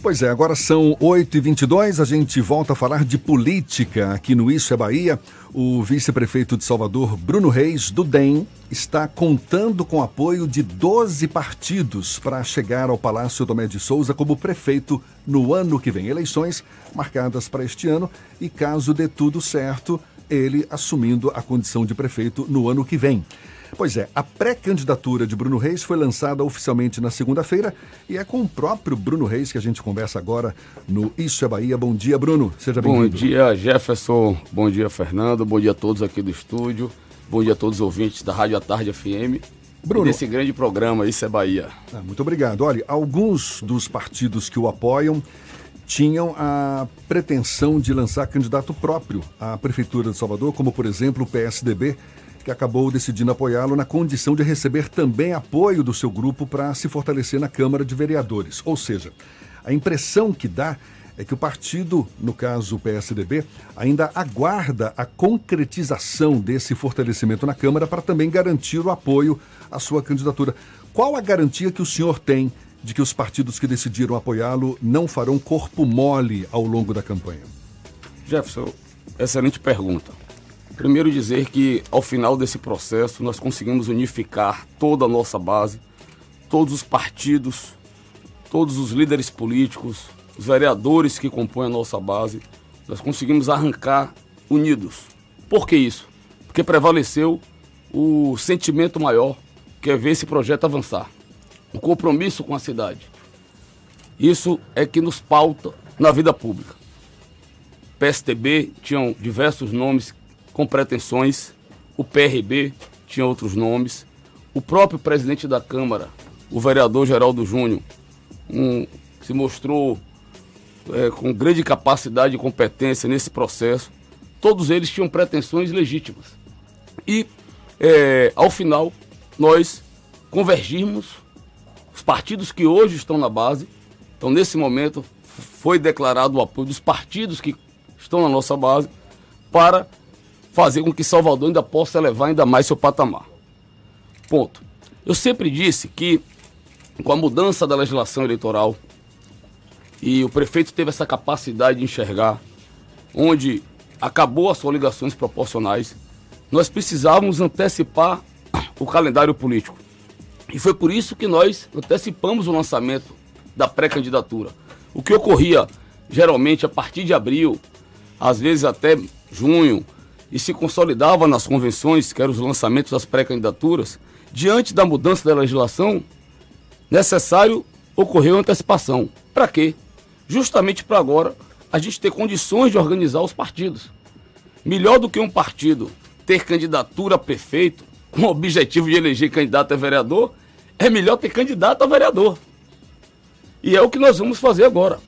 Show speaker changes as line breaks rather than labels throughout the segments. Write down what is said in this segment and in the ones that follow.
Pois é, agora são 8h22, a gente volta a falar de política aqui no Isso é Bahia. O vice-prefeito de Salvador, Bruno Reis, do DEM, está contando com apoio de 12 partidos para chegar ao Palácio Tomé de Souza como prefeito no ano que vem. Eleições marcadas para este ano e, caso dê tudo certo, ele assumindo a condição de prefeito no ano que vem. Pois é, a pré-candidatura de Bruno Reis foi lançada oficialmente na segunda-feira e é com o próprio Bruno Reis que a gente conversa agora no Isso é Bahia. Bom dia, Bruno. Seja bem-vindo.
Bom dia, Jefferson. Bom dia, Fernando. Bom dia a todos aqui do estúdio. Bom dia a todos os ouvintes da Rádio à Tarde FM. Bruno. Desse grande programa Isso é Bahia.
Ah, muito obrigado. Olha, alguns dos partidos que o apoiam tinham a pretensão de lançar candidato próprio à Prefeitura de Salvador, como por exemplo o PSDB, que acabou decidindo apoiá-lo na condição de receber também apoio do seu grupo para se fortalecer na Câmara de Vereadores. Ou seja, a impressão que dá é que o partido, no caso o PSDB, ainda aguarda a concretização desse fortalecimento na Câmara para também garantir o apoio à sua candidatura. Qual a garantia que o senhor tem de que os partidos que decidiram apoiá-lo não farão corpo mole ao longo da campanha?
Jefferson, excelente pergunta. Primeiro dizer que ao final desse processo nós conseguimos unificar toda a nossa base, todos os partidos, todos os líderes políticos, os vereadores que compõem a nossa base, nós conseguimos arrancar unidos. Por que isso? Porque prevaleceu o sentimento maior, que é ver esse projeto avançar. O compromisso com a cidade. Isso é que nos pauta na vida pública. PSTB tinham diversos nomes com pretensões. O PRB tinha outros nomes. O próprio presidente da Câmara, o vereador Geraldo Júnior, um, se mostrou é, com grande capacidade e competência nesse processo. Todos eles tinham pretensões legítimas. E, é, ao final, nós convergimos, os partidos que hoje estão na base, então nesse momento foi declarado o apoio dos partidos que estão na nossa base para fazer com que Salvador ainda possa elevar ainda mais seu patamar. Ponto. Eu sempre disse que com a mudança da legislação eleitoral e o prefeito teve essa capacidade de enxergar onde acabou as coligações proporcionais, nós precisávamos antecipar o calendário político. E foi por isso que nós antecipamos o lançamento da pré-candidatura. O que ocorria geralmente a partir de abril, às vezes até junho, e se consolidava nas convenções, que eram os lançamentos das pré-candidaturas, diante da mudança da legislação, necessário ocorreu antecipação. Para quê? Justamente para agora a gente ter condições de organizar os partidos. Melhor do que um partido ter candidatura a prefeito com o objetivo de eleger candidato a vereador, é melhor ter candidato a vereador. E é o que nós vamos fazer agora.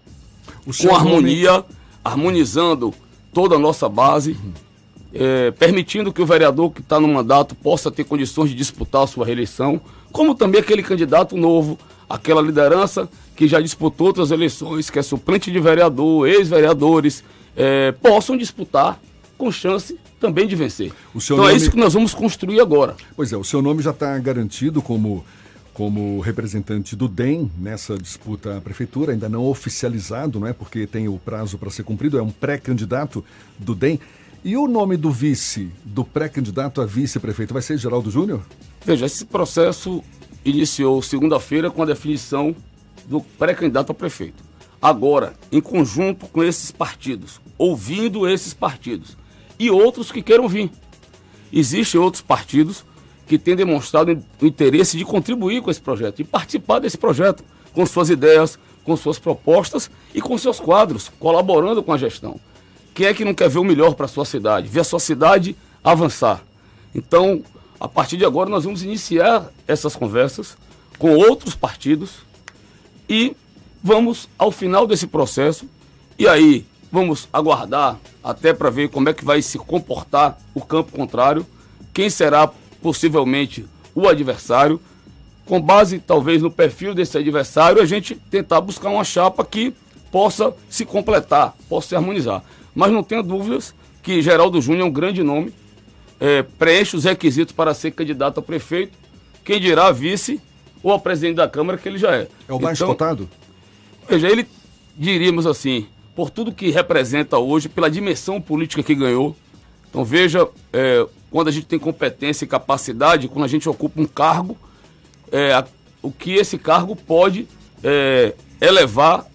Com harmonia, nome... harmonizando toda a nossa base. Uhum é, permitindo que o vereador que está no mandato possa ter condições de disputar a sua reeleição, como também aquele candidato novo, aquela liderança que já disputou outras eleições, que é suplente de vereador, ex-vereadores, é, possam disputar com chance também de vencer. então é nome... é isso que nós vamos construir agora.
Pois é, o seu nome já está garantido como como representante do DEM nessa disputa à prefeitura, ainda não oficializado, não é? Porque tem o prazo para ser cumprido, é um pré-candidato do DEM. E o nome do vice, do pré-candidato a vice-prefeito, vai ser Geraldo Júnior?
Veja, esse processo iniciou segunda-feira com a definição do pré-candidato a prefeito. Agora, em conjunto com esses partidos, ouvindo esses partidos e outros que queiram vir. Existem outros partidos que têm demonstrado o interesse de contribuir com esse projeto, e participar desse projeto, com suas ideias, com suas propostas e com seus quadros, colaborando com a gestão. Quem é que não quer ver o melhor para a sua cidade? Ver a sua cidade avançar. Então, a partir de agora, nós vamos iniciar essas conversas com outros partidos e vamos, ao final desse processo, e aí vamos aguardar até para ver como é que vai se comportar o campo contrário, quem será possivelmente o adversário. Com base, talvez, no perfil desse adversário, a gente tentar buscar uma chapa que possa se completar, possa se harmonizar mas não tenha dúvidas que Geraldo Júnior é um grande nome, é, preenche os requisitos para ser candidato a prefeito, quem dirá vice ou a presidente da Câmara, que ele já é.
É o mais então, cotado?
Veja, ele diríamos assim, por tudo que representa hoje, pela dimensão política que ganhou. Então veja, é, quando a gente tem competência e capacidade, quando a gente ocupa um cargo, é, a, o que esse cargo pode é, elevar,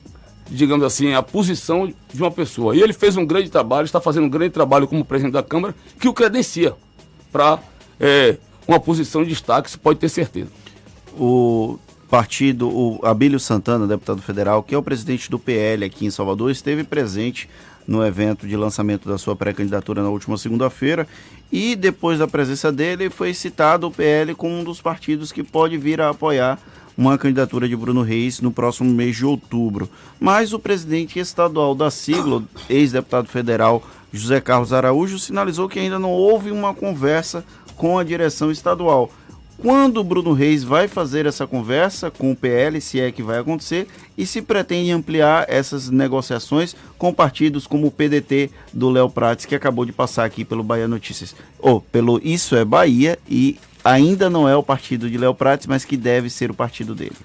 digamos assim, a posição de uma pessoa. E ele fez um grande trabalho, está fazendo um grande trabalho como presidente da Câmara, que o credencia para é, uma posição de destaque, isso pode ter certeza.
O partido, o Abílio Santana, deputado federal, que é o presidente do PL aqui em Salvador, esteve presente no evento de lançamento da sua pré-candidatura na última segunda-feira e depois da presença dele foi citado o PL como um dos partidos que pode vir a apoiar uma candidatura de Bruno Reis no próximo mês de outubro. Mas o presidente estadual da sigla, ex-deputado federal José Carlos Araújo, sinalizou que ainda não houve uma conversa com a direção estadual. Quando o Bruno Reis vai fazer essa conversa com o PL, se é que vai acontecer, e se pretende ampliar essas negociações com partidos como o PDT do Léo Prates, que acabou de passar aqui pelo Bahia Notícias. Ou pelo Isso é Bahia, e ainda não é o partido de Léo Prates, mas que deve ser o partido dele.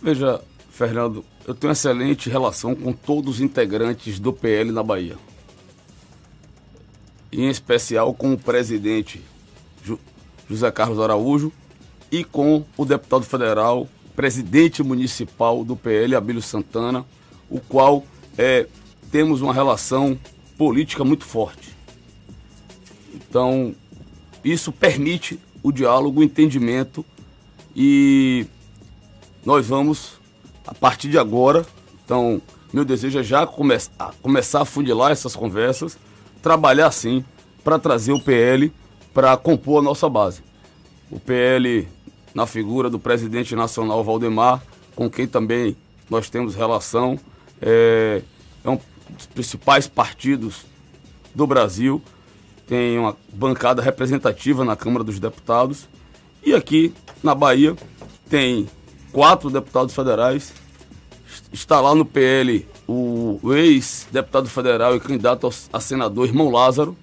Veja, Fernando, eu tenho excelente relação com todos os integrantes do PL na Bahia. Em especial com o presidente José Carlos Araújo, e com o deputado federal, presidente municipal do PL, Abílio Santana, o qual é, temos uma relação política muito forte. Então, isso permite o diálogo, o entendimento e nós vamos, a partir de agora, então, meu desejo é já come começar a fundilar essas conversas, trabalhar sim para trazer o PL para compor a nossa base. O PL, na figura do presidente nacional Valdemar, com quem também nós temos relação, é, é um dos principais partidos do Brasil, tem uma bancada representativa na Câmara dos Deputados. E aqui na Bahia tem quatro deputados federais. Está lá no PL o ex-deputado federal e candidato a senador, irmão Lázaro,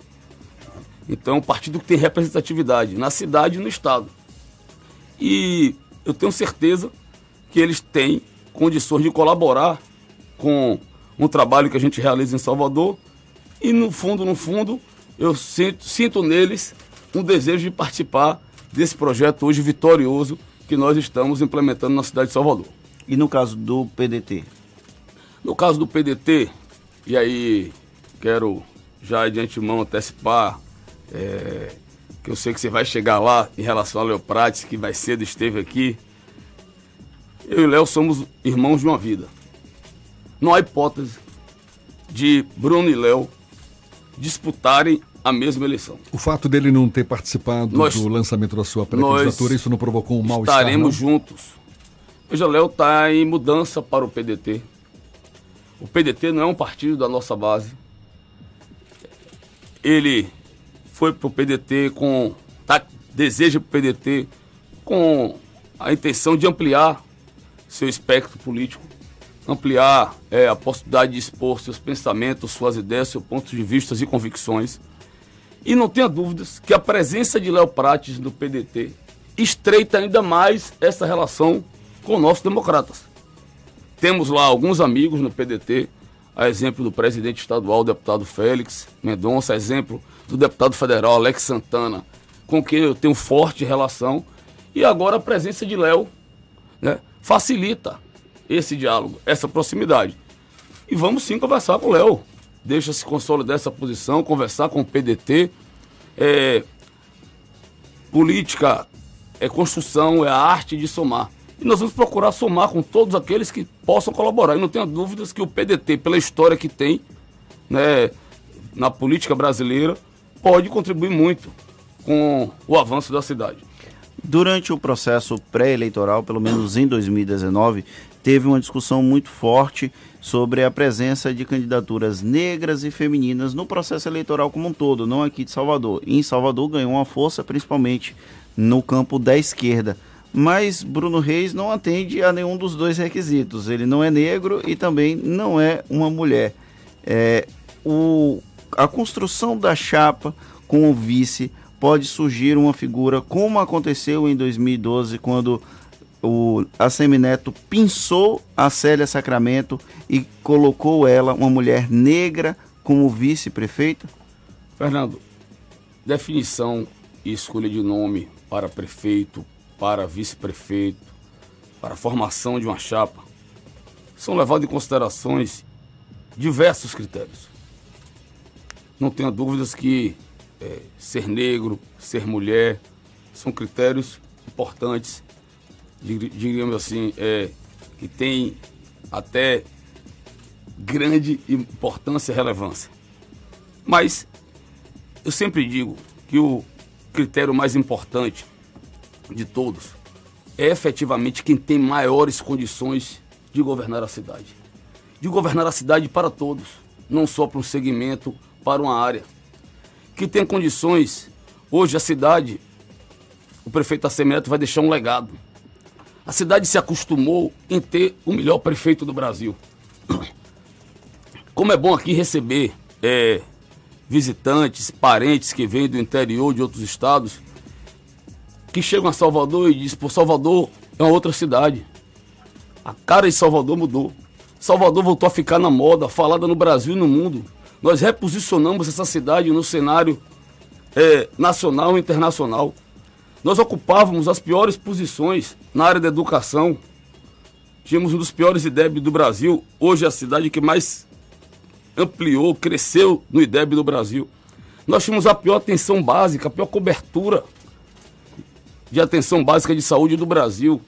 então, é um partido que tem representatividade na cidade e no estado. E eu tenho certeza que eles têm condições de colaborar com um trabalho que a gente realiza em Salvador. E no fundo, no fundo, eu sinto, sinto neles um desejo de participar desse projeto hoje vitorioso que nós estamos implementando na cidade de Salvador.
E no caso do PDT?
No caso do PDT, e aí quero já de antemão antecipar é, que eu sei que você vai chegar lá em relação ao Léo Prates, que mais cedo esteve aqui. Eu e Léo somos irmãos de uma vida. Não há hipótese de Bruno e Léo disputarem a mesma eleição.
O fato dele não ter participado nós, do lançamento da sua pré-candidatura, isso não provocou um mal-estar?
Estaremos juntos. Veja, Léo está em mudança para o PDT. O PDT não é um partido da nossa base. Ele foi para o PDT com. Tá, deseja para o PDT com a intenção de ampliar seu espectro político, ampliar é, a possibilidade de expor seus pensamentos, suas ideias, seus pontos de vista e convicções. E não tenha dúvidas que a presença de Léo Prates no PDT estreita ainda mais essa relação com nossos democratas. Temos lá alguns amigos no PDT, a exemplo do presidente estadual, deputado Félix Mendonça, a exemplo do deputado federal Alex Santana, com quem eu tenho forte relação, e agora a presença de Léo né, facilita esse diálogo, essa proximidade. E vamos sim conversar com o Léo. Deixa se consolidar essa posição, conversar com o PDT. É, política é construção, é a arte de somar. E nós vamos procurar somar com todos aqueles que possam colaborar. E não tenha dúvidas que o PDT, pela história que tem né, na política brasileira, pode contribuir muito com o avanço da cidade.
Durante o processo pré-eleitoral, pelo menos em 2019, teve uma discussão muito forte sobre a presença de candidaturas negras e femininas no processo eleitoral como um todo, não aqui de Salvador. Em Salvador ganhou uma força principalmente no campo da esquerda. Mas Bruno Reis não atende a nenhum dos dois requisitos. Ele não é negro e também não é uma mulher. É, o a construção da chapa com o vice pode surgir uma figura como aconteceu em 2012 quando o Assemineto pinçou a Célia Sacramento e colocou ela, uma mulher negra, como vice-prefeita?
Fernando, definição e escolha de nome para prefeito, para vice-prefeito, para formação de uma chapa, são levados em considerações diversos critérios. Não tenha dúvidas que é, ser negro, ser mulher, são critérios importantes digamos assim, é, que tem até grande importância e relevância. Mas eu sempre digo que o critério mais importante de todos é efetivamente quem tem maiores condições de governar a cidade. De governar a cidade para todos, não só para um segmento, para uma área. Que tem condições, hoje a cidade, o prefeito Assemineto vai deixar um legado a cidade se acostumou em ter o melhor prefeito do Brasil. Como é bom aqui receber é, visitantes, parentes que vêm do interior de outros estados, que chegam a Salvador e dizem, pô, Salvador é uma outra cidade. A cara de Salvador mudou. Salvador voltou a ficar na moda, falada no Brasil e no mundo. Nós reposicionamos essa cidade no cenário é, nacional e internacional. Nós ocupávamos as piores posições na área da educação. Tínhamos um dos piores IDEB do Brasil. Hoje é a cidade que mais ampliou, cresceu no IDEB do Brasil. Nós tínhamos a pior atenção básica, a pior cobertura de atenção básica de saúde do Brasil.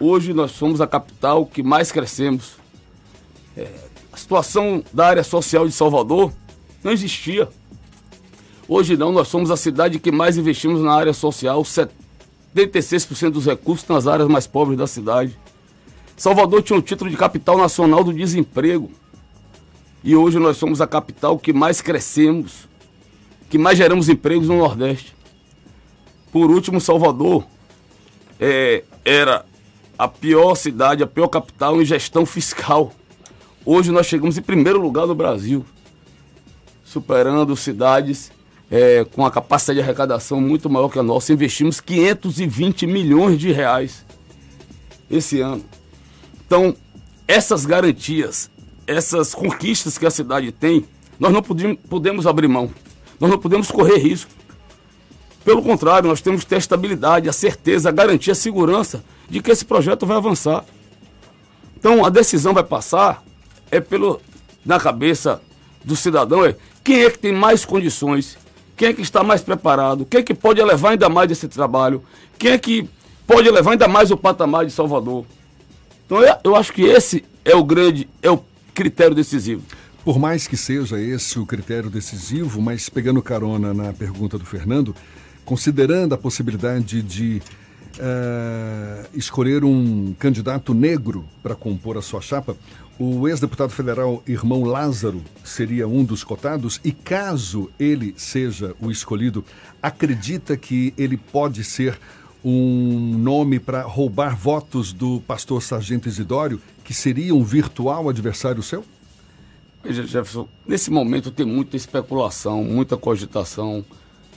Hoje nós somos a capital que mais crescemos. É, a situação da área social de Salvador não existia. Hoje não, nós somos a cidade que mais investimos na área social, 76% dos recursos nas áreas mais pobres da cidade. Salvador tinha o título de capital nacional do desemprego. E hoje nós somos a capital que mais crescemos, que mais geramos empregos no Nordeste. Por último, Salvador é, era a pior cidade, a pior capital em gestão fiscal. Hoje nós chegamos em primeiro lugar no Brasil, superando cidades é, com a capacidade de arrecadação muito maior que a nossa, investimos 520 milhões de reais esse ano. Então, essas garantias, essas conquistas que a cidade tem, nós não podemos, abrir mão. Nós não podemos correr risco. Pelo contrário, nós temos que ter a estabilidade, a certeza, a garantia, a segurança de que esse projeto vai avançar. Então, a decisão vai passar é pelo na cabeça do cidadão é quem é que tem mais condições quem é que está mais preparado, quem é que pode elevar ainda mais esse trabalho, quem é que pode elevar ainda mais o patamar de Salvador. Então eu, acho que esse é o grande, é o critério decisivo.
Por mais que seja esse o critério decisivo, mas pegando carona na pergunta do Fernando, considerando a possibilidade de uh, escolher um candidato negro para compor a sua chapa, o ex-deputado federal irmão Lázaro seria um dos cotados e caso ele seja o escolhido, acredita que ele pode ser um nome para roubar votos do pastor Sargento Isidório, que seria um virtual adversário seu?
Veja, Jefferson, nesse momento tem muita especulação, muita cogitação.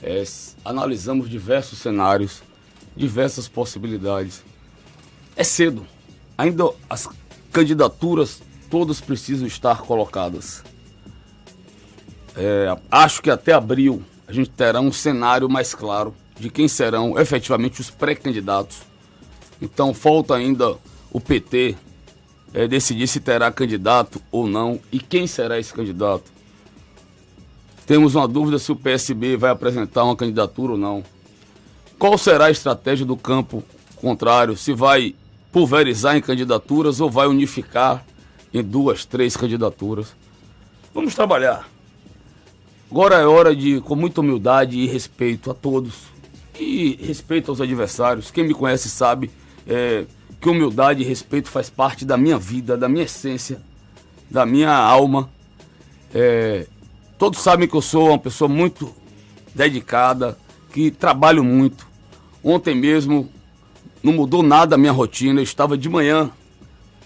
É, analisamos diversos cenários, diversas possibilidades. É cedo. Ainda as candidaturas todas precisam estar colocadas. É, acho que até abril a gente terá um cenário mais claro de quem serão efetivamente os pré-candidatos. Então falta ainda o PT é, decidir se terá candidato ou não e quem será esse candidato. Temos uma dúvida se o PSB vai apresentar uma candidatura ou não. Qual será a estratégia do campo contrário? Se vai pulverizar em candidaturas ou vai unificar em duas, três candidaturas. Vamos trabalhar. Agora é hora de, com muita humildade e respeito a todos, e respeito aos adversários. Quem me conhece sabe é, que humildade e respeito faz parte da minha vida, da minha essência, da minha alma. É, todos sabem que eu sou uma pessoa muito dedicada, que trabalho muito. Ontem mesmo não mudou nada a minha rotina. Eu estava de manhã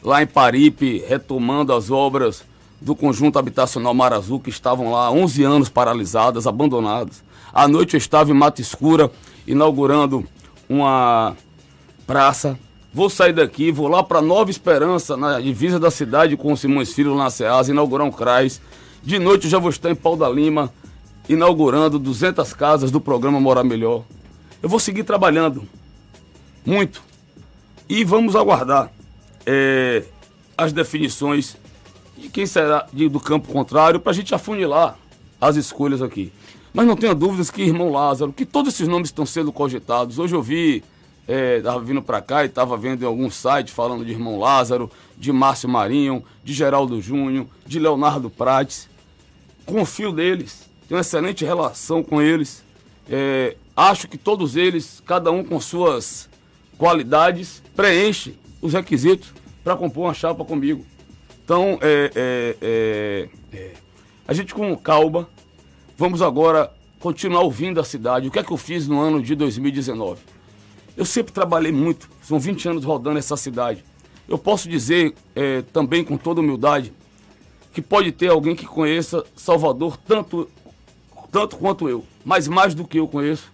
lá em Paripe, retomando as obras do conjunto habitacional Mar Azul, que estavam lá há 11 anos paralisadas, abandonadas. À noite eu estava em Mata Escura, inaugurando uma praça Vou sair daqui, vou lá para Nova Esperança, na divisa da cidade com o Simões Filho na Ceasa, inaugurar um CRAS. De noite eu já vou estar em Pau da Lima, inaugurando 200 casas do programa Morar Melhor. Eu vou seguir trabalhando muito e vamos aguardar é, as definições de quem será de, do campo contrário para a gente afunilar as escolhas aqui. Mas não tenha dúvidas que irmão Lázaro, que todos esses nomes estão sendo cogitados. Hoje eu vi, estava é, vindo para cá e estava vendo em algum site falando de irmão Lázaro, de Márcio Marinho, de Geraldo Júnior, de Leonardo Prates. Confio neles, tenho uma excelente relação com eles. É, acho que todos eles, cada um com suas qualidades, preenche os requisitos para compor uma chapa comigo. Então, é, é, é, é, a gente com calma, vamos agora continuar ouvindo a cidade. O que é que eu fiz no ano de 2019? Eu sempre trabalhei muito, são 20 anos rodando essa cidade. Eu posso dizer é, também com toda humildade que pode ter alguém que conheça Salvador tanto, tanto quanto eu, mas mais do que eu conheço,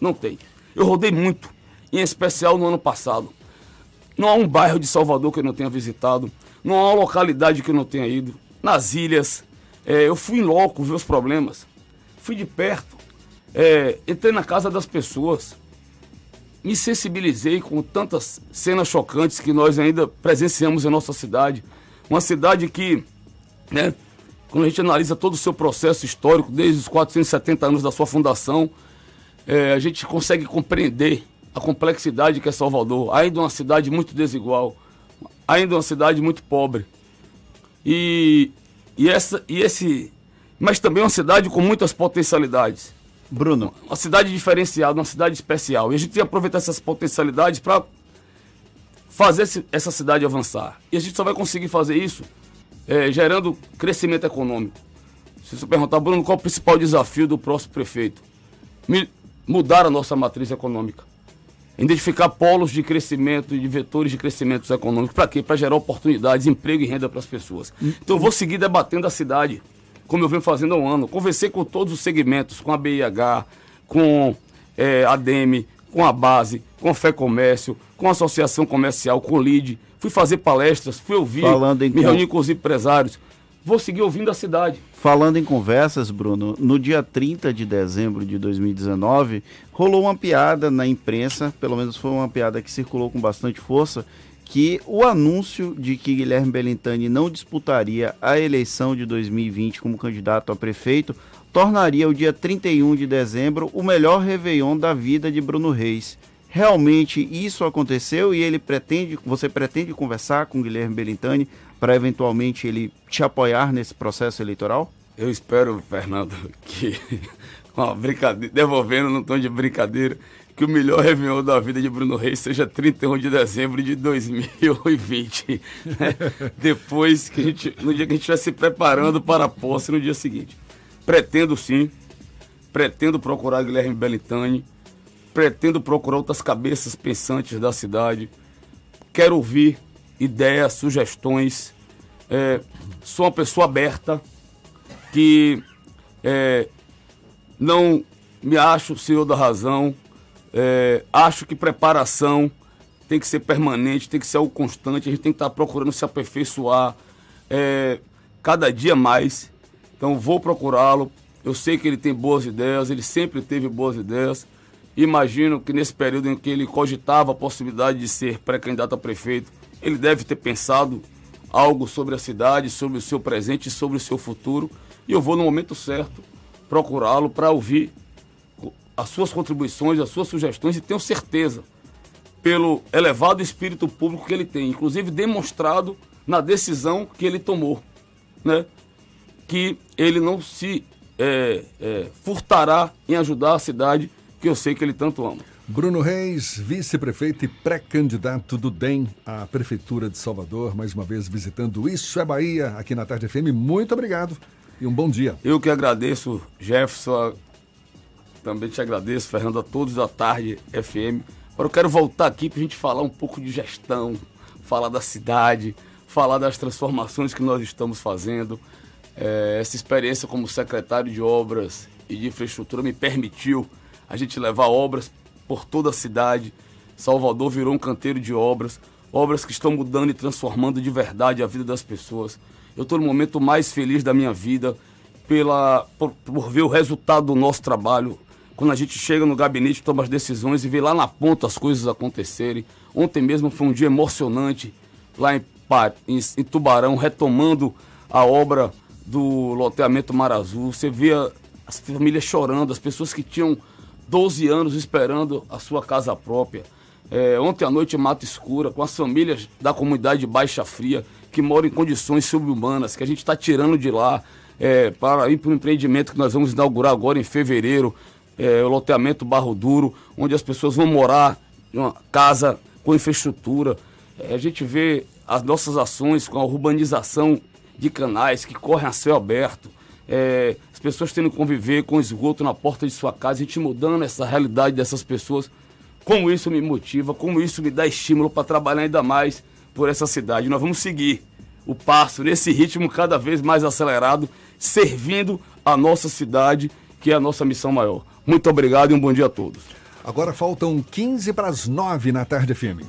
não tem. Eu rodei muito, em especial no ano passado. Não há um bairro de Salvador que eu não tenha visitado, não há uma localidade que eu não tenha ido. Nas ilhas, é, eu fui em loco ver os problemas, fui de perto, é, entrei na casa das pessoas, me sensibilizei com tantas cenas chocantes que nós ainda presenciamos em nossa cidade. Uma cidade que, né, quando a gente analisa todo o seu processo histórico, desde os 470 anos da sua fundação, é, a gente consegue compreender a complexidade que é Salvador. Ainda uma cidade muito desigual, ainda uma cidade muito pobre. E, e, essa, e esse. Mas também uma cidade com muitas potencialidades.
Bruno.
Uma cidade diferenciada, uma cidade especial. E a gente tem que aproveitar essas potencialidades para fazer esse, essa cidade avançar. E a gente só vai conseguir fazer isso é, gerando crescimento econômico. Se você perguntar, Bruno, qual é o principal desafio do próximo prefeito? Me, mudar a nossa matriz econômica identificar polos de crescimento e de vetores de crescimento econômico. Para quê? Para gerar oportunidades, emprego e renda para as pessoas. Então eu vou seguir debatendo a cidade, como eu venho fazendo há um ano. Conversei com todos os segmentos, com a BIH, com é, a DEME, com a base, com a Fé Comércio, com a Associação Comercial, com o LID. Fui fazer palestras, fui ouvir, me reunir com os empresários vou seguir ouvindo a cidade.
Falando em conversas, Bruno, no dia 30 de dezembro de 2019, rolou uma piada na imprensa, pelo menos foi uma piada que circulou com bastante força, que o anúncio de que Guilherme Belintani não disputaria a eleição de 2020 como candidato a prefeito tornaria o dia 31 de dezembro o melhor Réveillon da vida de Bruno Reis. Realmente isso aconteceu e ele pretende, você pretende conversar com Guilherme Belintani para eventualmente ele te apoiar nesse processo eleitoral?
Eu espero, Fernando, que uma brincadeira, devolvendo no tom de brincadeira, que o melhor Réveillon da vida de Bruno Reis seja 31 de dezembro de 2020. Né? Depois que a gente, no dia que a gente estiver se preparando para a posse no dia seguinte. Pretendo sim, pretendo procurar Guilherme Belitani, pretendo procurar outras cabeças pensantes da cidade. Quero ouvir ideias, sugestões. É, sou uma pessoa aberta que é, não me acho o senhor da razão. É, acho que preparação tem que ser permanente, tem que ser algo constante. A gente tem que estar procurando se aperfeiçoar é, cada dia mais. Então vou procurá-lo. Eu sei que ele tem boas ideias, ele sempre teve boas ideias. Imagino que nesse período em que ele cogitava a possibilidade de ser pré-candidato a prefeito, ele deve ter pensado algo sobre a cidade, sobre o seu presente sobre o seu futuro. E eu vou no momento certo procurá-lo para ouvir as suas contribuições, as suas sugestões e tenho certeza, pelo elevado espírito público que ele tem, inclusive demonstrado na decisão que ele tomou, né? que ele não se é, é, furtará em ajudar a cidade que eu sei que ele tanto ama.
Bruno Reis, vice-prefeito e pré-candidato do DEM à Prefeitura de Salvador, mais uma vez visitando Isso é Bahia aqui na Tarde FM. Muito obrigado e um bom dia.
Eu que agradeço, Jefferson, também te agradeço, Fernando, a todos da Tarde FM. Agora eu quero voltar aqui para a gente falar um pouco de gestão, falar da cidade, falar das transformações que nós estamos fazendo. É, essa experiência como secretário de Obras e de Infraestrutura me permitiu a gente levar obras por toda a cidade, Salvador virou um canteiro de obras, obras que estão mudando e transformando de verdade a vida das pessoas. Eu estou no momento mais feliz da minha vida pela, por, por, ver o resultado do nosso trabalho. Quando a gente chega no gabinete, toma as decisões e vê lá na ponta as coisas acontecerem. Ontem mesmo foi um dia emocionante lá em, em, em Tubarão, retomando a obra do loteamento Mar Azul. Você vê as famílias chorando, as pessoas que tinham 12 anos esperando a sua casa própria. É, ontem à noite, Mata Escura, com as famílias da comunidade de Baixa Fria, que moram em condições subhumanas, que a gente está tirando de lá é, para ir para um empreendimento que nós vamos inaugurar agora em fevereiro, é, o loteamento Barro Duro, onde as pessoas vão morar em uma casa com infraestrutura. É, a gente vê as nossas ações com a urbanização de canais que correm a céu aberto, é, as pessoas tendo que conviver com esgoto na porta de sua casa, a gente mudando essa realidade dessas pessoas como isso me motiva, como isso me dá estímulo para trabalhar ainda mais por essa cidade. Nós vamos seguir o passo nesse ritmo cada vez mais acelerado, servindo a nossa cidade, que é a nossa missão maior. Muito obrigado e um bom dia a todos.
Agora faltam 15 para as 9 na tarde, firme.